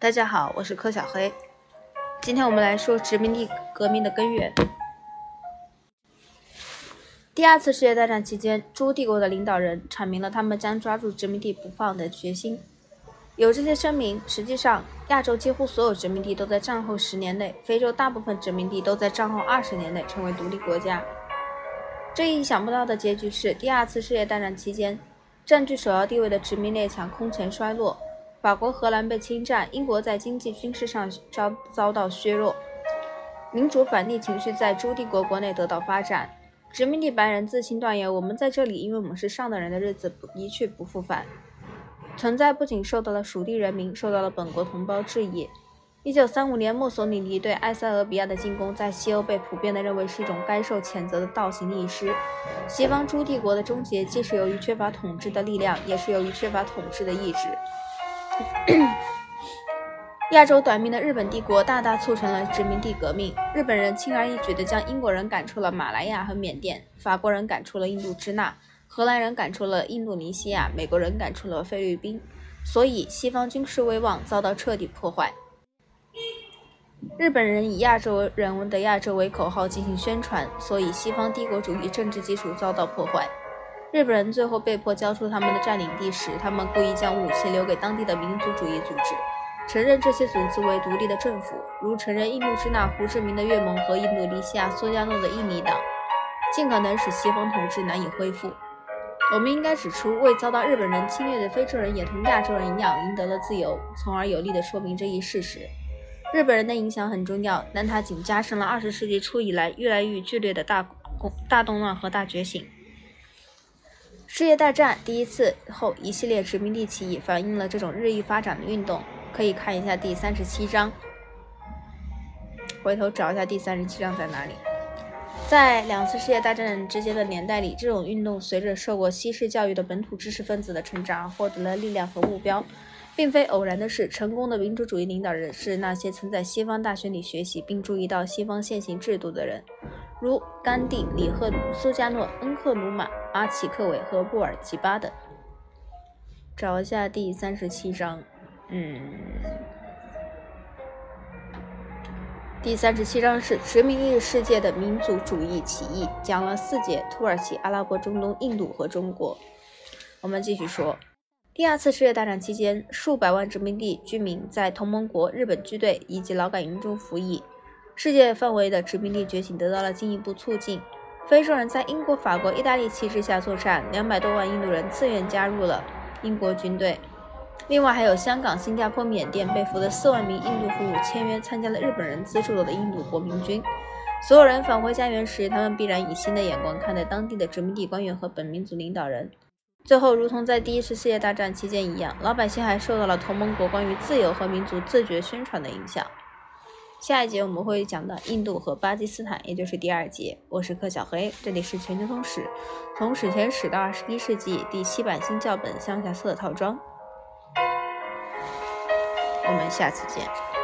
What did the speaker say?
大家好，我是柯小黑。今天我们来说殖民地革命的根源。第二次世界大战期间，诸帝国的领导人阐明了他们将抓住殖民地不放的决心。有这些声明，实际上亚洲几乎所有殖民地都在战后十年内，非洲大部分殖民地都在战后二十年内成为独立国家。这一想不到的结局是，第二次世界大战期间，占据首要地位的殖民列强空前衰落。法国、荷兰被侵占，英国在经济、军事上遭遭到削弱，民主反逆情绪在诸帝国国内得到发展。殖民地白人自行断言：“我们在这里，因为我们是上等人的日子一去不复返。”存在不仅受到了属地人民，受到了本国同胞质疑。一九三五年，墨索里尼对埃塞俄比亚的进攻，在西欧被普遍地认为是一种该受谴责的倒行逆施。西方诸帝国的终结，既是由于缺乏统治的力量，也是由于缺乏统治的意志。亚洲短命的日本帝国大大促成了殖民地革命。日本人轻而易举地将英国人赶出了马来亚和缅甸，法国人赶出了印度支那，荷兰人赶出了印度尼西亚，美国人赶出了菲律宾。所以，西方军事威望遭到彻底破坏。日本人以“亚洲人文的亚洲”为口号进行宣传，所以西方帝国主义政治基础遭到破坏。日本人最后被迫交出他们的占领地时，他们故意将武器留给当地的民族主义组织，承认这些组织为独立的政府，如承认印度支那胡志明的越盟和印度尼西亚苏加诺的印尼党，尽可能使西方统治难以恢复。我们应该指出，未遭到日本人侵略的非洲人也同亚洲人一样赢得了自由，从而有力地说明这一事实。日本人的影响很重要，但它仅加深了二十世纪初以来越来越剧烈的大大动乱和大觉醒。世界大战第一次后，一系列殖民地起义反映了这种日益发展的运动。可以看一下第三十七章，回头找一下第三十七章在哪里。在两次世界大战之间的年代里，这种运动随着受过西式教育的本土知识分子的成长而获得了力量和目标。并非偶然的是，成功的民主主义领导人是那些曾在西方大学里学习并注意到西方现行制度的人。如甘地、李赫鲁、苏加诺、恩克鲁马、阿奇克韦和布尔吉巴等。找一下第三十七章，嗯，第三十七章是殖民地世界的民族主义起义，讲了四节：土耳其、阿拉伯、中东、印度和中国。我们继续说，第二次世界大战期间，数百万殖民地居民在同盟国、日本军队以及劳改营中服役。世界范围的殖民地觉醒得到了进一步促进。非洲人在英国、法国、意大利旗帜下作战，两百多万印度人自愿加入了英国军队。另外，还有香港、新加坡、缅甸被俘的四万名印度俘虏签约参加了日本人资助的印度国民军。所有人返回家园时，他们必然以新的眼光看待当地的殖民地官员和本民族领导人。最后，如同在第一次世界大战期间一样，老百姓还受到了同盟国关于自由和民族自觉宣传的影响。下一节我们会讲到印度和巴基斯坦，也就是第二节。我是柯小黑，这里是全球通史，从史前史到二十一世纪第七版新教本乡下册套装。我们下次见。